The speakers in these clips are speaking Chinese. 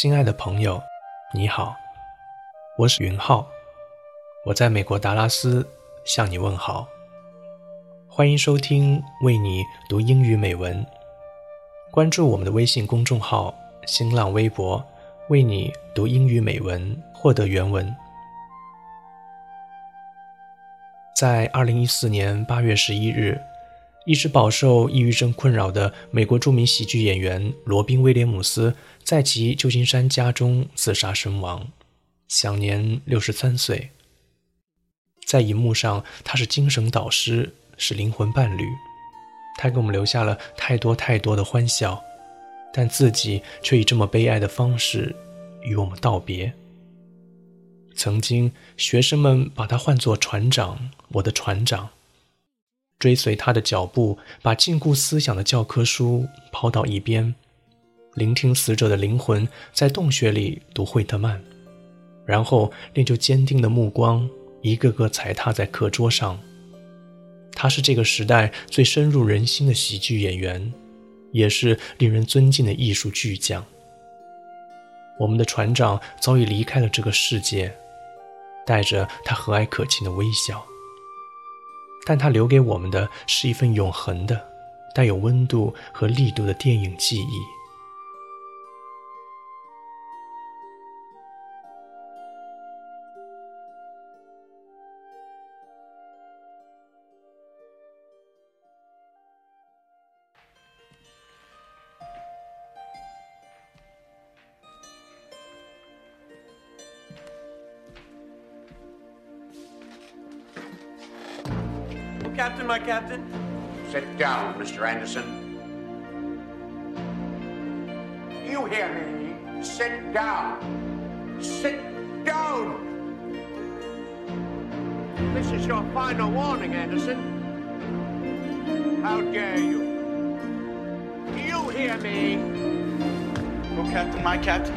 亲爱的朋友，你好，我是云浩，我在美国达拉斯向你问好。欢迎收听为你读英语美文，关注我们的微信公众号、新浪微博，为你读英语美文，获得原文。在二零一四年八月十一日。一直饱受抑郁症困扰的美国著名喜剧演员罗宾·威廉姆斯在其旧金山家中自杀身亡，享年六十三岁。在荧幕上，他是精神导师，是灵魂伴侣，他给我们留下了太多太多的欢笑，但自己却以这么悲哀的方式与我们道别。曾经，学生们把他唤作“船长”，我的船长。追随他的脚步，把禁锢思想的教科书抛到一边，聆听死者的灵魂在洞穴里读惠特曼，然后练就坚定的目光，一个个踩踏在课桌上。他是这个时代最深入人心的喜剧演员，也是令人尊敬的艺术巨匠。我们的船长早已离开了这个世界，带着他和蔼可亲的微笑。但他留给我们的是一份永恒的、带有温度和力度的电影记忆。Captain, my captain. Sit down, Mr. Anderson. You hear me? Sit down. Sit down! This is your final warning, Anderson. How dare you? You hear me? Oh, Captain, my captain.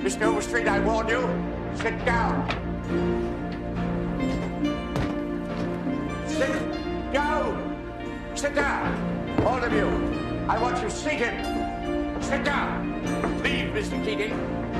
Mr. Overstreet, I warn you. Sit down. Sit down. Sit down. All of you. I want you seated. Sit down. Leave, Mr. Keating.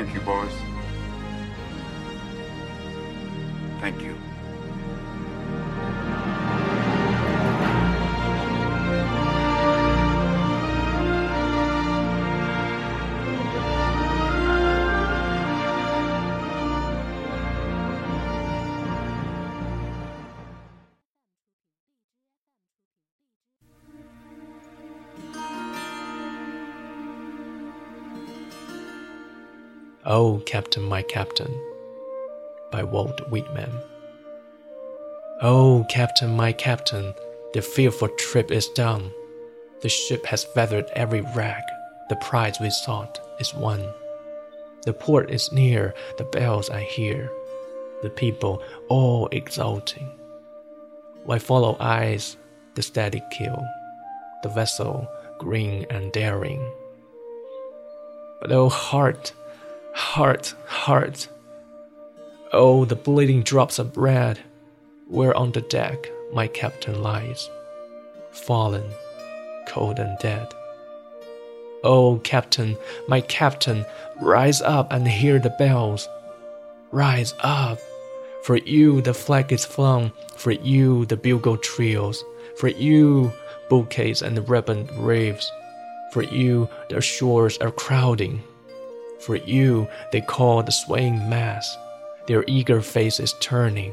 Thank you, boys. Thank you. Oh, Captain, my Captain, by Walt Whitman. Oh, Captain, my Captain, the fearful trip is done. The ship has feathered every rag. The prize we sought is won. The port is near, the bells I hear, the people all exulting. Why follow eyes the steady keel, the vessel green and daring? But oh, heart, heart, heart, oh, the bleeding drops of bread, where on the deck my captain lies, fallen, cold and dead. Oh, captain, my captain, rise up and hear the bells. Rise up. For you the flag is flung, for you the bugle trills, for you bouquets and ribbon waves, For you, the shores are crowding. For you, they call the swaying mass, their eager faces turning.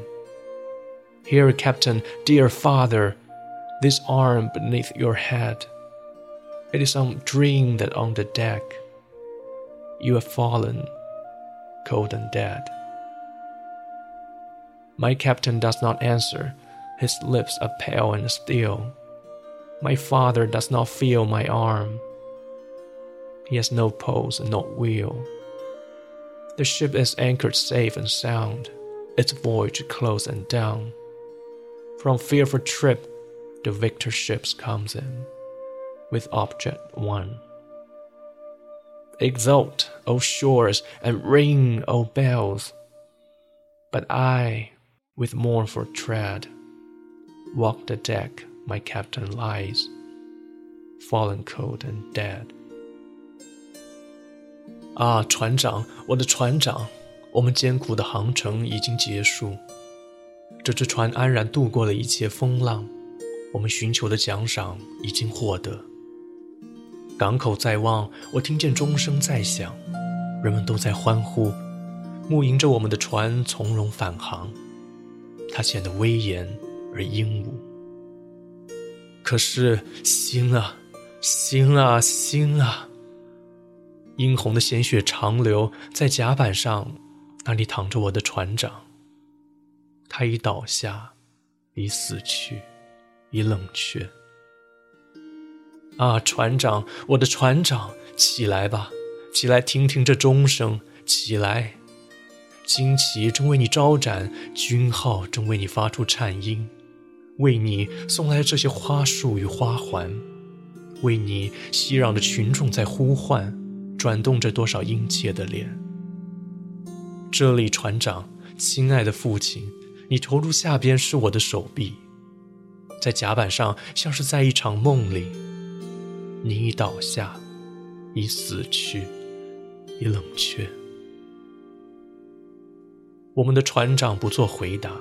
Here, Captain, dear father, this arm beneath your head. It is some dream that on the deck you have fallen, cold and dead. My captain does not answer, his lips are pale and still. My father does not feel my arm. He has no pulse and no wheel. The ship is anchored safe and sound, its voyage close and down. From fearful trip, the victor ships comes in, with object one. Exult, O shores, and ring, O bells! But I, with mournful tread, walk the deck my captain lies, fallen cold and dead. 啊，船长，我的船长，我们艰苦的航程已经结束，这只船安然度过了一切风浪，我们寻求的奖赏已经获得。港口在望，我听见钟声在响，人们都在欢呼，目迎着我们的船从容返航。它显得威严而英武。可是星啊，星啊，星啊！殷红的鲜血长流在甲板上，那里躺着我的船长。他已倒下，已死去，已冷却。啊，船长，我的船长，起来吧，起来听听这钟声，起来！旌旗正为你招展，军号正为你发出颤音，为你送来这些花束与花环，为你熙攘的群众在呼唤，转动着多少殷切的脸。这里，船长，亲爱的父亲，你投入下边是我的手臂，在甲板上像是在一场梦里。你已倒下，已死去，已冷却。我们的船长不做回答，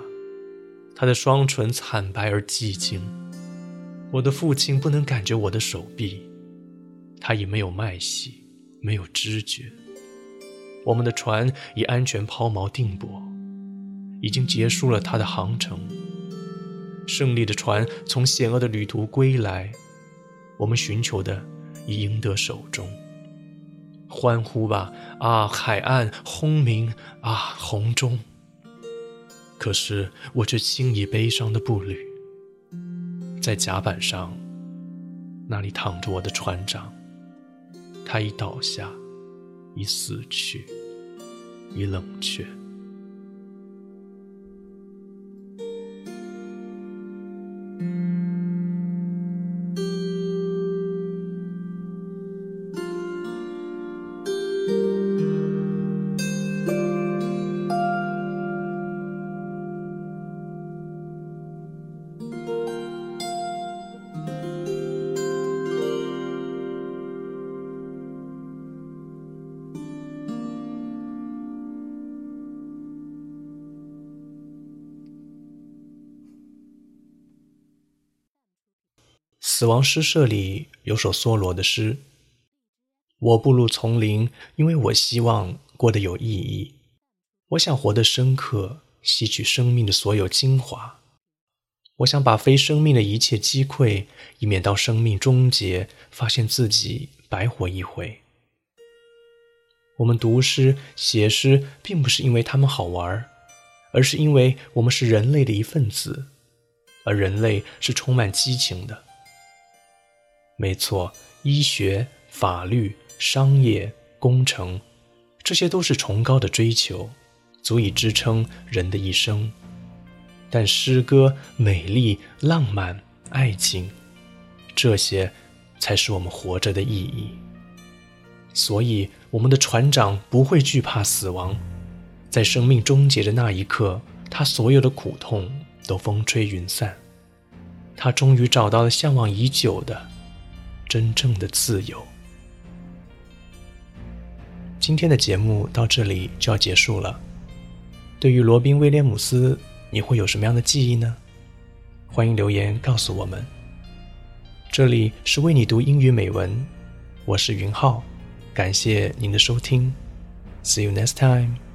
他的双唇惨白而寂静。我的父亲不能感觉我的手臂，他已没有脉息，没有知觉。我们的船已安全抛锚定泊，已经结束了它的航程。胜利的船从险恶的旅途归来。我们寻求的已赢得手中，欢呼吧！啊，海岸轰鸣啊，红钟。可是我却轻移悲伤的步履，在甲板上，那里躺着我的船长，他已倒下，已死去，已冷却。死亡诗社里有首梭罗的诗：“我步入丛林，因为我希望过得有意义。我想活得深刻，吸取生命的所有精华。我想把非生命的一切击溃，以免到生命终结，发现自己白活一回。我们读诗、写诗，并不是因为他们好玩，而是因为我们是人类的一份子，而人类是充满激情的。”没错，医学、法律、商业、工程，这些都是崇高的追求，足以支撑人的一生。但诗歌、美丽、浪漫、爱情，这些才是我们活着的意义。所以，我们的船长不会惧怕死亡，在生命终结的那一刻，他所有的苦痛都风吹云散，他终于找到了向往已久的。真正的自由。今天的节目到这里就要结束了。对于罗宾·威廉姆斯，你会有什么样的记忆呢？欢迎留言告诉我们。这里是为你读英语美文，我是云浩，感谢您的收听，See you next time。